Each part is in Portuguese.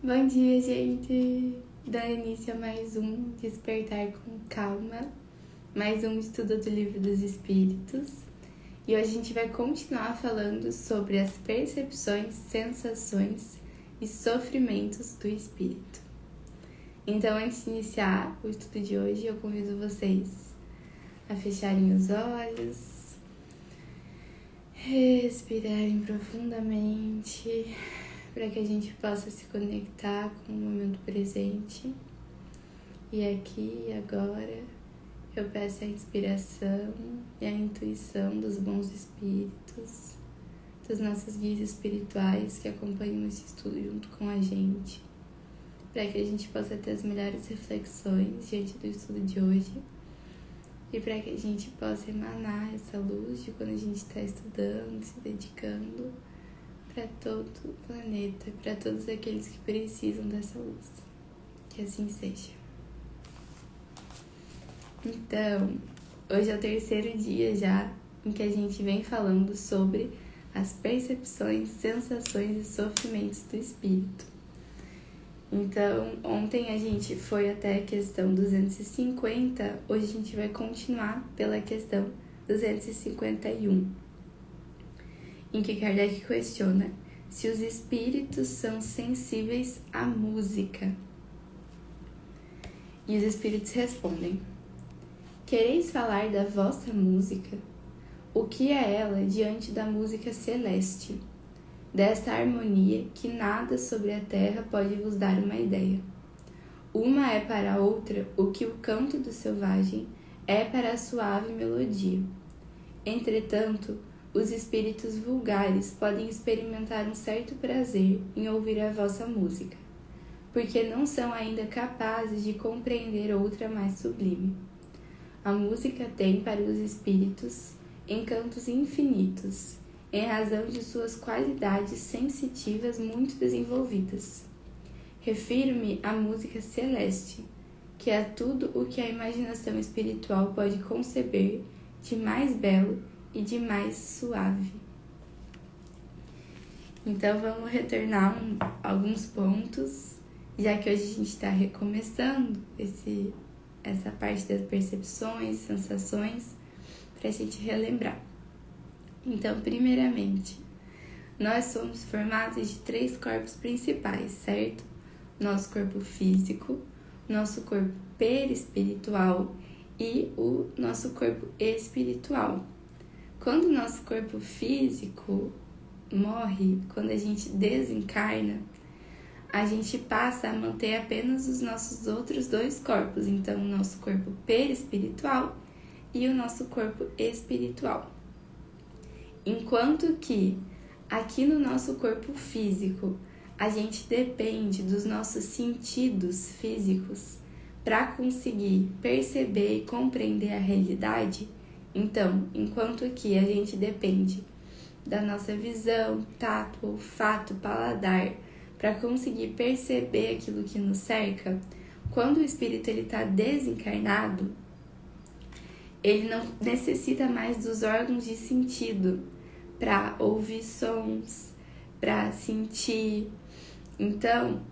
Bom dia, gente! Dando início a mais um Despertar com Calma, mais um estudo do Livro dos Espíritos. E hoje a gente vai continuar falando sobre as percepções, sensações e sofrimentos do espírito. Então, antes de iniciar o estudo de hoje, eu convido vocês a fecharem os olhos, respirarem profundamente para que a gente possa se conectar com o momento presente. E aqui e agora eu peço a inspiração e a intuição dos bons espíritos, dos nossos guias espirituais que acompanham esse estudo junto com a gente, para que a gente possa ter as melhores reflexões diante do estudo de hoje e para que a gente possa emanar essa luz de quando a gente está estudando, se dedicando para todo o planeta, para todos aqueles que precisam dessa luz. Que assim seja. Então, hoje é o terceiro dia já em que a gente vem falando sobre as percepções, sensações e sofrimentos do espírito. Então, ontem a gente foi até a questão 250, hoje a gente vai continuar pela questão 251 em que Kardec questiona se os espíritos são sensíveis à música. E os espíritos respondem: Quereis falar da vossa música? O que é ela diante da música celeste, desta harmonia que nada sobre a terra pode vos dar uma ideia? Uma é para a outra o que o canto do selvagem é para a suave melodia. Entretanto, os espíritos vulgares podem experimentar um certo prazer em ouvir a vossa música, porque não são ainda capazes de compreender outra mais sublime. A música tem para os espíritos encantos infinitos, em razão de suas qualidades sensitivas muito desenvolvidas. Refiro-me à música celeste, que é tudo o que a imaginação espiritual pode conceber de mais belo e de mais suave. Então vamos retornar um, alguns pontos, já que hoje a gente está recomeçando esse, essa parte das percepções, sensações, para a gente relembrar. Então, primeiramente, nós somos formados de três corpos principais, certo? Nosso corpo físico, nosso corpo perispiritual e o nosso corpo espiritual. Quando o nosso corpo físico morre, quando a gente desencarna, a gente passa a manter apenas os nossos outros dois corpos, então o nosso corpo perispiritual e o nosso corpo espiritual. Enquanto que aqui no nosso corpo físico, a gente depende dos nossos sentidos físicos para conseguir perceber e compreender a realidade, então, enquanto aqui a gente depende da nossa visão, tato, olfato, paladar para conseguir perceber aquilo que nos cerca, quando o espírito ele está desencarnado, ele não necessita mais dos órgãos de sentido para ouvir sons, para sentir. Então,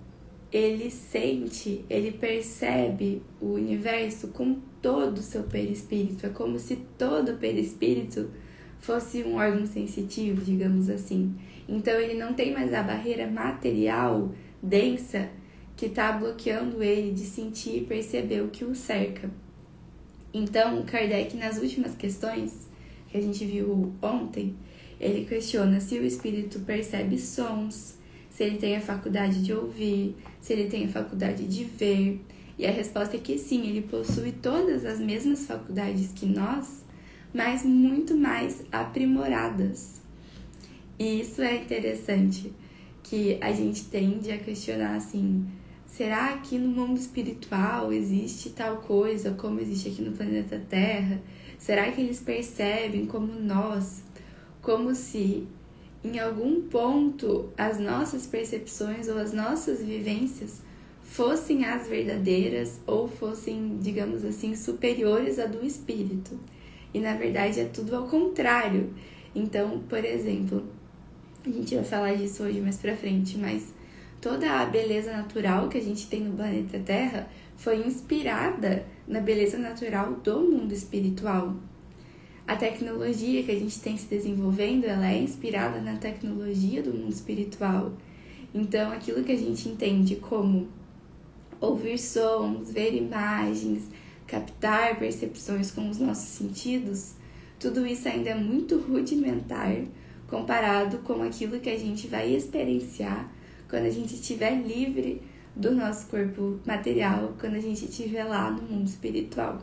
ele sente, ele percebe o universo com todo o seu perispírito. É como se todo o perispírito fosse um órgão sensitivo, digamos assim. Então ele não tem mais a barreira material densa que está bloqueando ele de sentir e perceber o que o cerca. Então, Kardec, nas últimas questões que a gente viu ontem, ele questiona se o espírito percebe sons, se ele tem a faculdade de ouvir, se ele tem a faculdade de ver. E a resposta é que sim, ele possui todas as mesmas faculdades que nós, mas muito mais aprimoradas. E isso é interessante, que a gente tende a questionar assim: será que no mundo espiritual existe tal coisa como existe aqui no planeta Terra? Será que eles percebem como nós? Como se em algum ponto as nossas percepções ou as nossas vivências fossem as verdadeiras ou fossem, digamos assim, superiores à do espírito. E na verdade é tudo ao contrário. Então, por exemplo, a gente vai falar disso hoje mais pra frente, mas toda a beleza natural que a gente tem no planeta Terra foi inspirada na beleza natural do mundo espiritual. A tecnologia que a gente tem se desenvolvendo, ela é inspirada na tecnologia do mundo espiritual. Então, aquilo que a gente entende como ouvir sons, ver imagens, captar percepções com os nossos sentidos, tudo isso ainda é muito rudimentar comparado com aquilo que a gente vai experienciar quando a gente estiver livre do nosso corpo material, quando a gente estiver lá no mundo espiritual.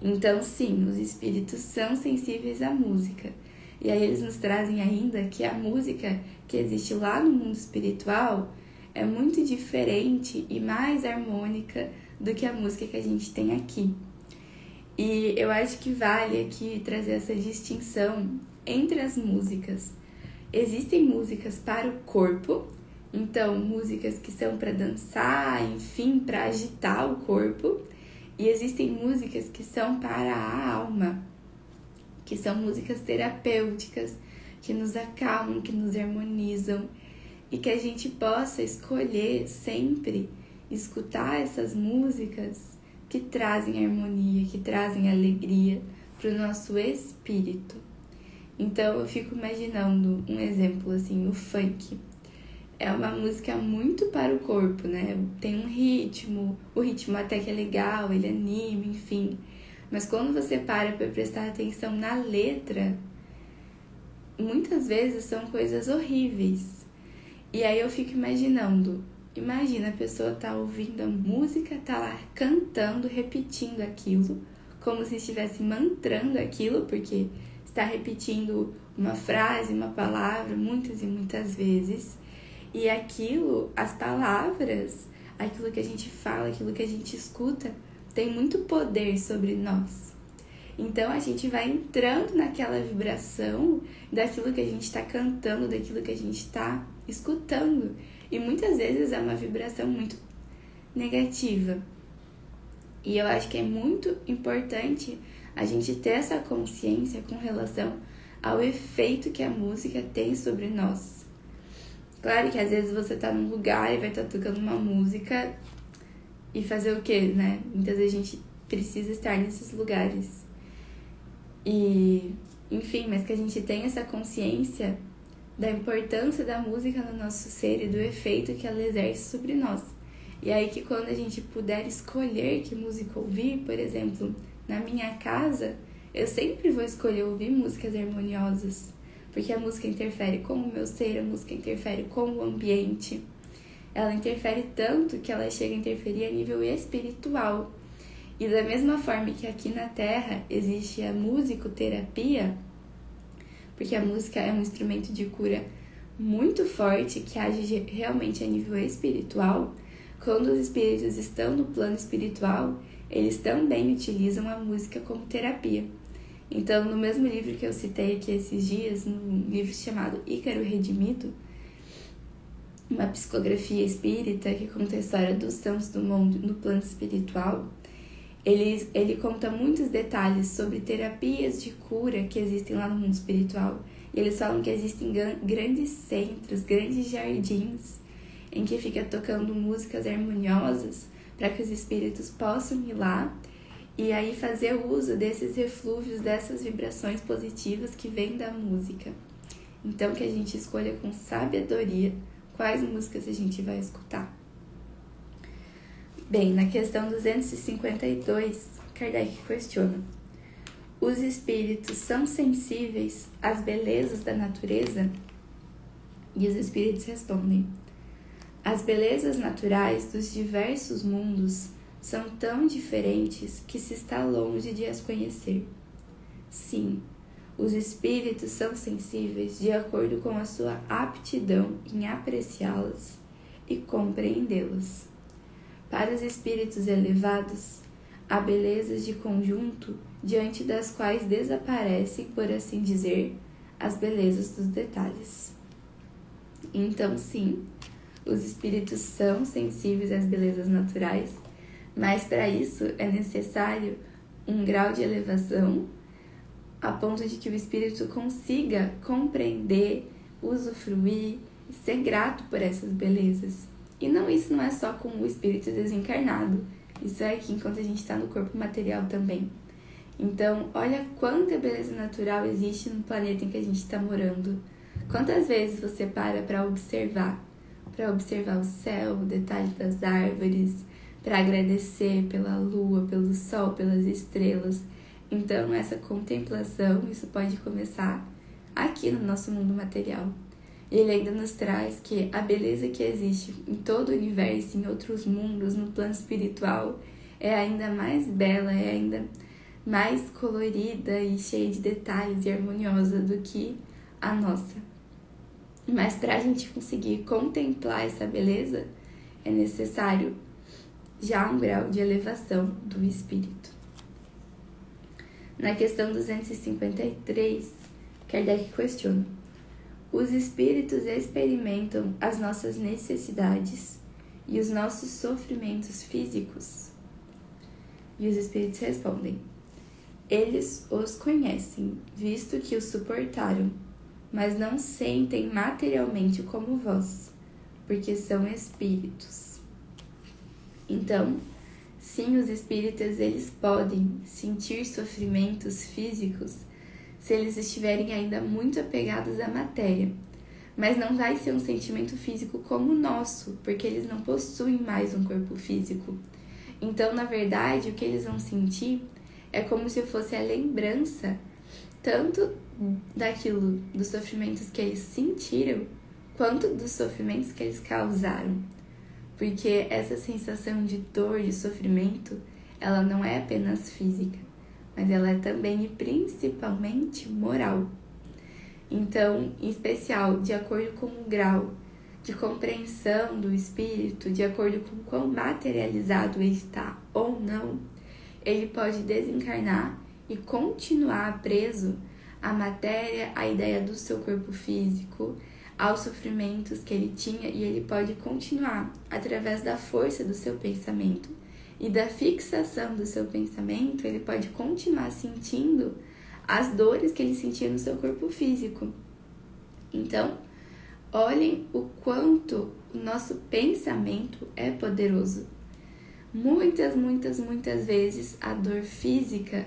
Então, sim, os espíritos são sensíveis à música. E aí eles nos trazem ainda que a música que existe lá no mundo espiritual é muito diferente e mais harmônica do que a música que a gente tem aqui. E eu acho que vale aqui trazer essa distinção entre as músicas. Existem músicas para o corpo, então músicas que são para dançar, enfim, para agitar o corpo, e existem músicas que são para a alma, que são músicas terapêuticas, que nos acalmam, que nos harmonizam e que a gente possa escolher sempre escutar essas músicas que trazem harmonia, que trazem alegria para o nosso espírito. Então eu fico imaginando um exemplo assim, o funk. É uma música muito para o corpo, né? Tem um ritmo, o ritmo até que é legal, ele anima, enfim. Mas quando você para para prestar atenção na letra, muitas vezes são coisas horríveis. E aí eu fico imaginando Imagina a pessoa tá ouvindo a música, tá lá cantando, repetindo aquilo, como se estivesse mantrando aquilo, porque está repetindo uma frase, uma palavra muitas e muitas vezes. E aquilo, as palavras, aquilo que a gente fala, aquilo que a gente escuta, tem muito poder sobre nós. Então a gente vai entrando naquela vibração daquilo que a gente está cantando, daquilo que a gente está escutando. E muitas vezes é uma vibração muito negativa. E eu acho que é muito importante a gente ter essa consciência com relação ao efeito que a música tem sobre nós. Claro que às vezes você tá num lugar e vai estar tá tocando uma música e fazer o quê, né? Muitas vezes a gente precisa estar nesses lugares. E, enfim, mas que a gente tenha essa consciência da importância da música no nosso ser e do efeito que ela exerce sobre nós. E aí que quando a gente puder escolher que música ouvir, por exemplo, na minha casa, eu sempre vou escolher ouvir músicas harmoniosas, porque a música interfere com o meu ser, a música interfere com o ambiente. Ela interfere tanto que ela chega a interferir a nível espiritual. E da mesma forma que aqui na Terra existe a musicoterapia, porque a música é um instrumento de cura muito forte que age realmente a nível espiritual. Quando os espíritos estão no plano espiritual, eles também utilizam a música como terapia. Então, no mesmo livro que eu citei aqui esses dias, no livro chamado Ícaro Redimido, uma psicografia espírita que conta a história dos santos do mundo no plano espiritual, ele, ele conta muitos detalhes sobre terapias de cura que existem lá no mundo espiritual. E eles falam que existem grandes centros, grandes jardins, em que fica tocando músicas harmoniosas para que os espíritos possam ir lá e aí fazer uso desses reflúvios, dessas vibrações positivas que vêm da música. Então que a gente escolha com sabedoria quais músicas a gente vai escutar. Bem, na questão 252, Kardec questiona: Os espíritos são sensíveis às belezas da natureza? E os espíritos respondem: As belezas naturais dos diversos mundos são tão diferentes que se está longe de as conhecer. Sim, os espíritos são sensíveis de acordo com a sua aptidão em apreciá-las e compreendê-las. Para os espíritos elevados, há belezas de conjunto diante das quais desaparecem, por assim dizer, as belezas dos detalhes. Então, sim, os espíritos são sensíveis às belezas naturais, mas para isso é necessário um grau de elevação a ponto de que o espírito consiga compreender, usufruir ser grato por essas belezas. E não isso não é só com o espírito desencarnado. Isso é aqui enquanto a gente está no corpo material também. Então, olha quanta beleza natural existe no planeta em que a gente está morando. Quantas vezes você para para observar? Para observar o céu, o detalhe das árvores, para agradecer pela lua, pelo sol, pelas estrelas. Então, essa contemplação, isso pode começar aqui no nosso mundo material. Ele ainda nos traz que a beleza que existe em todo o universo, em outros mundos, no plano espiritual, é ainda mais bela, é ainda mais colorida e cheia de detalhes e harmoniosa do que a nossa. Mas para a gente conseguir contemplar essa beleza, é necessário já um grau de elevação do espírito. Na questão 253, Kardec questiona: Os espíritos experimentam as nossas necessidades e os nossos sofrimentos físicos? E os espíritos respondem: Eles os conhecem, visto que os suportaram, mas não sentem materialmente como vós, porque são espíritos. Então, sim, os espíritas eles podem sentir sofrimentos físicos se eles estiverem ainda muito apegados à matéria. Mas não vai ser um sentimento físico como o nosso, porque eles não possuem mais um corpo físico. Então, na verdade, o que eles vão sentir é como se fosse a lembrança tanto daquilo, dos sofrimentos que eles sentiram, quanto dos sofrimentos que eles causaram porque essa sensação de dor, de sofrimento, ela não é apenas física, mas ela é também e principalmente moral. Então, em especial, de acordo com o grau de compreensão do espírito, de acordo com quão materializado ele está ou não, ele pode desencarnar e continuar preso à matéria, à ideia do seu corpo físico, aos sofrimentos que ele tinha e ele pode continuar através da força do seu pensamento e da fixação do seu pensamento, ele pode continuar sentindo as dores que ele sentia no seu corpo físico. Então, olhem o quanto o nosso pensamento é poderoso. Muitas, muitas, muitas vezes a dor física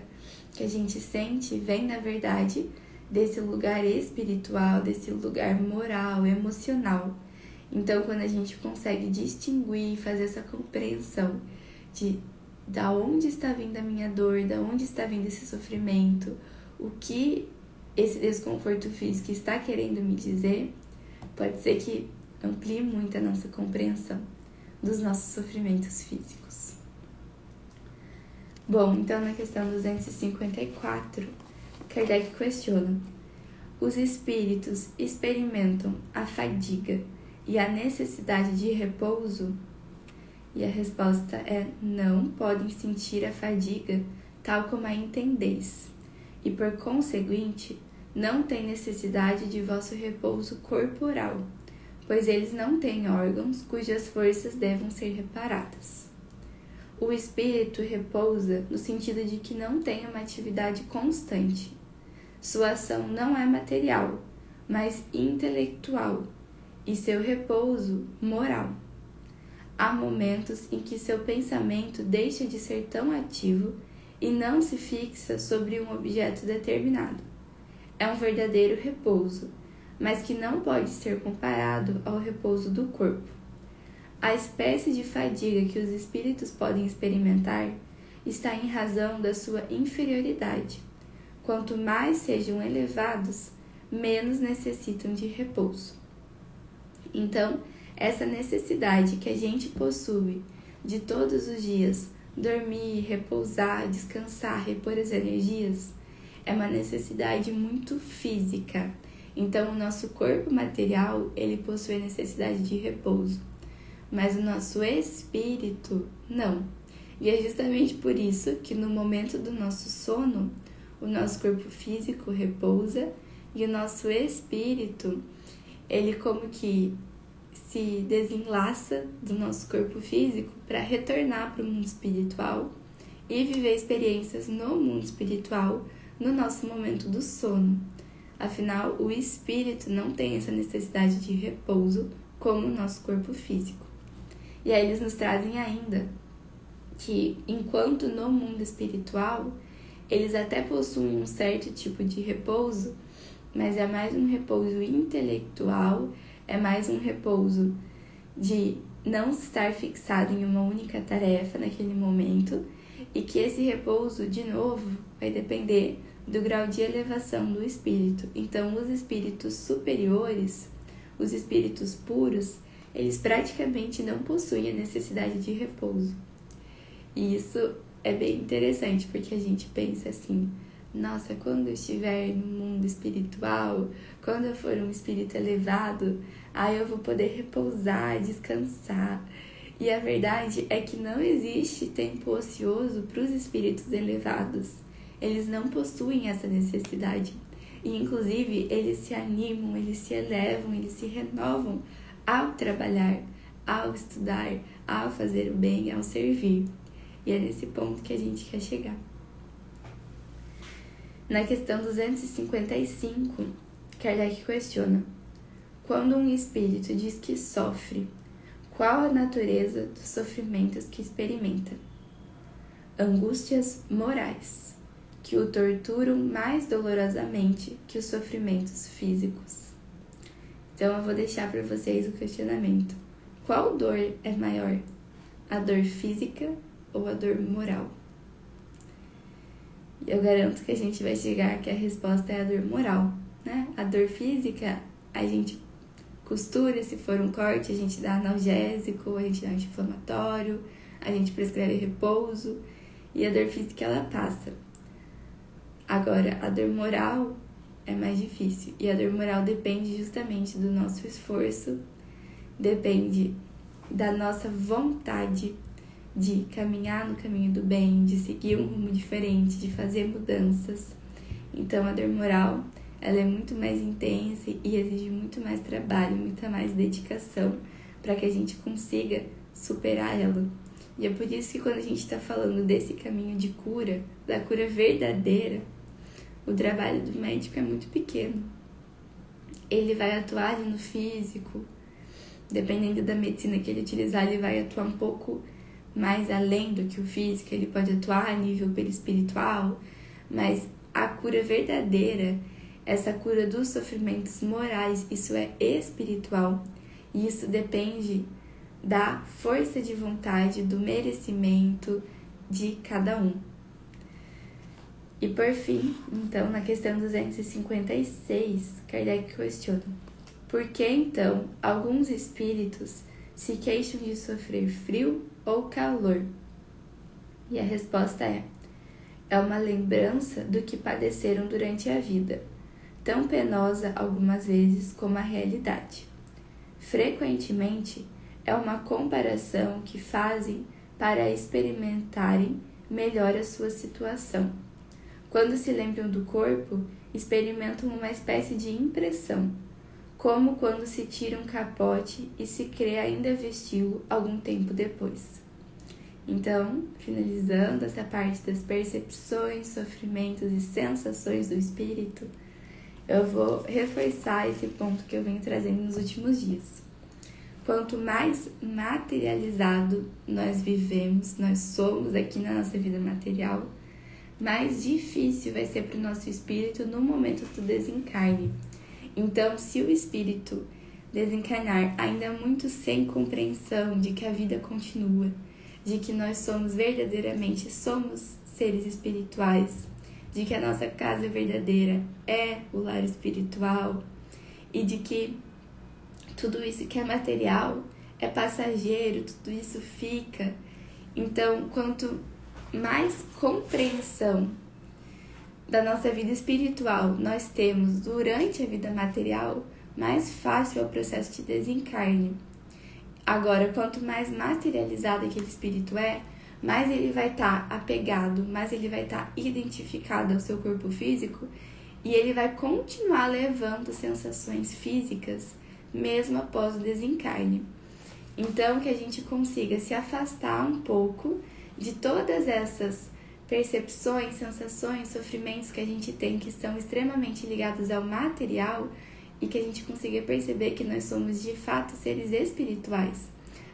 que a gente sente vem, na verdade, desse lugar espiritual, desse lugar moral, emocional. Então, quando a gente consegue distinguir, fazer essa compreensão de da onde está vindo a minha dor, da onde está vindo esse sofrimento, o que esse desconforto físico está querendo me dizer, pode ser que amplie muito a nossa compreensão dos nossos sofrimentos físicos. Bom, então na questão 254, Kardec questiona: os espíritos experimentam a fadiga e a necessidade de repouso? E a resposta é: não podem sentir a fadiga tal como a entendeis, e por conseguinte, não têm necessidade de vosso repouso corporal, pois eles não têm órgãos cujas forças devam ser reparadas. O espírito repousa no sentido de que não tem uma atividade constante sua ação não é material, mas intelectual, e seu repouso moral. Há momentos em que seu pensamento deixa de ser tão ativo e não se fixa sobre um objeto determinado. É um verdadeiro repouso, mas que não pode ser comparado ao repouso do corpo. A espécie de fadiga que os espíritos podem experimentar está em razão da sua inferioridade Quanto mais sejam elevados, menos necessitam de repouso. Então, essa necessidade que a gente possui de todos os dias dormir, repousar, descansar, repor as energias, é uma necessidade muito física. Então, o nosso corpo material, ele possui a necessidade de repouso, mas o nosso espírito não. E é justamente por isso que no momento do nosso sono, o nosso corpo físico repousa e o nosso espírito, ele como que se desenlaça do nosso corpo físico para retornar para o mundo espiritual e viver experiências no mundo espiritual no nosso momento do sono. Afinal, o espírito não tem essa necessidade de repouso como o nosso corpo físico. E aí eles nos trazem ainda que enquanto no mundo espiritual eles até possuem um certo tipo de repouso, mas é mais um repouso intelectual, é mais um repouso de não estar fixado em uma única tarefa naquele momento e que esse repouso, de novo, vai depender do grau de elevação do espírito. Então, os espíritos superiores, os espíritos puros, eles praticamente não possuem a necessidade de repouso. E isso é bem interessante, porque a gente pensa assim: nossa, quando eu estiver no mundo espiritual, quando eu for um espírito elevado, aí eu vou poder repousar, descansar. E a verdade é que não existe tempo ocioso para os espíritos elevados. Eles não possuem essa necessidade. E, inclusive, eles se animam, eles se elevam, eles se renovam ao trabalhar, ao estudar, ao fazer o bem, ao servir. E é nesse ponto que a gente quer chegar. Na questão 255, Kardec questiona: quando um espírito diz que sofre, qual a natureza dos sofrimentos que experimenta? Angústias morais, que o torturam mais dolorosamente que os sofrimentos físicos. Então eu vou deixar para vocês o questionamento: qual dor é maior? A dor física ou a dor moral? Eu garanto que a gente vai chegar que a resposta é a dor moral, né? A dor física, a gente costura, se for um corte, a gente dá analgésico, a gente dá anti-inflamatório, a gente prescreve repouso e a dor física ela passa. Agora, a dor moral é mais difícil e a dor moral depende justamente do nosso esforço, depende da nossa vontade de caminhar no caminho do bem, de seguir um rumo diferente, de fazer mudanças. Então a dor moral, ela é muito mais intensa e exige muito mais trabalho, muita mais dedicação para que a gente consiga superar ela. E é por isso que quando a gente está falando desse caminho de cura, da cura verdadeira, o trabalho do médico é muito pequeno. Ele vai atuar no físico, dependendo da medicina que ele utilizar, ele vai atuar um pouco mais além do que o físico, ele pode atuar a nível espiritual, mas a cura verdadeira, essa cura dos sofrimentos morais, isso é espiritual e isso depende da força de vontade, do merecimento de cada um. E por fim, então, na questão 256, Kardec questiona: por que então alguns espíritos se queixam de sofrer frio ou calor? E a resposta é: é uma lembrança do que padeceram durante a vida, tão penosa algumas vezes como a realidade. Frequentemente, é uma comparação que fazem para experimentarem melhor a sua situação. Quando se lembram do corpo, experimentam uma espécie de impressão, como quando se tira um capote e se crê ainda vesti-lo algum tempo depois. Então, finalizando essa parte das percepções, sofrimentos e sensações do espírito, eu vou reforçar esse ponto que eu venho trazendo nos últimos dias. Quanto mais materializado nós vivemos, nós somos aqui na nossa vida material, mais difícil vai ser para o nosso espírito no momento do desencarne. Então, se o espírito desencarnar ainda muito sem compreensão de que a vida continua, de que nós somos verdadeiramente somos seres espirituais, de que a nossa casa verdadeira é o lar espiritual e de que tudo isso que é material é passageiro, tudo isso fica. Então, quanto mais compreensão da nossa vida espiritual nós temos durante a vida material, mais fácil é o processo de desencarne. Agora, quanto mais materializado aquele espírito é, mais ele vai estar tá apegado, mais ele vai estar tá identificado ao seu corpo físico e ele vai continuar levando sensações físicas mesmo após o desencarne. Então, que a gente consiga se afastar um pouco de todas essas percepções, sensações, sofrimentos que a gente tem que estão extremamente ligados ao material e que a gente consiga perceber que nós somos de fato seres espirituais,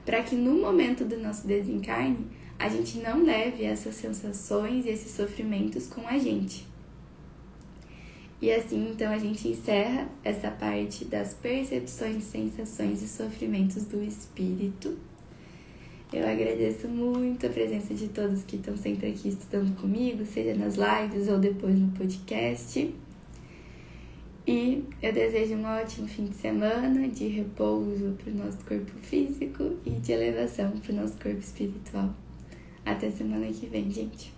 para que no momento do nosso desencarne a gente não leve essas sensações e esses sofrimentos com a gente. E assim, então, a gente encerra essa parte das percepções, sensações e sofrimentos do espírito. Eu agradeço muito a presença de todos que estão sempre aqui estudando comigo, seja nas lives ou depois no podcast. E eu desejo um ótimo fim de semana de repouso para o nosso corpo físico e de elevação para o nosso corpo espiritual. Até semana que vem, gente.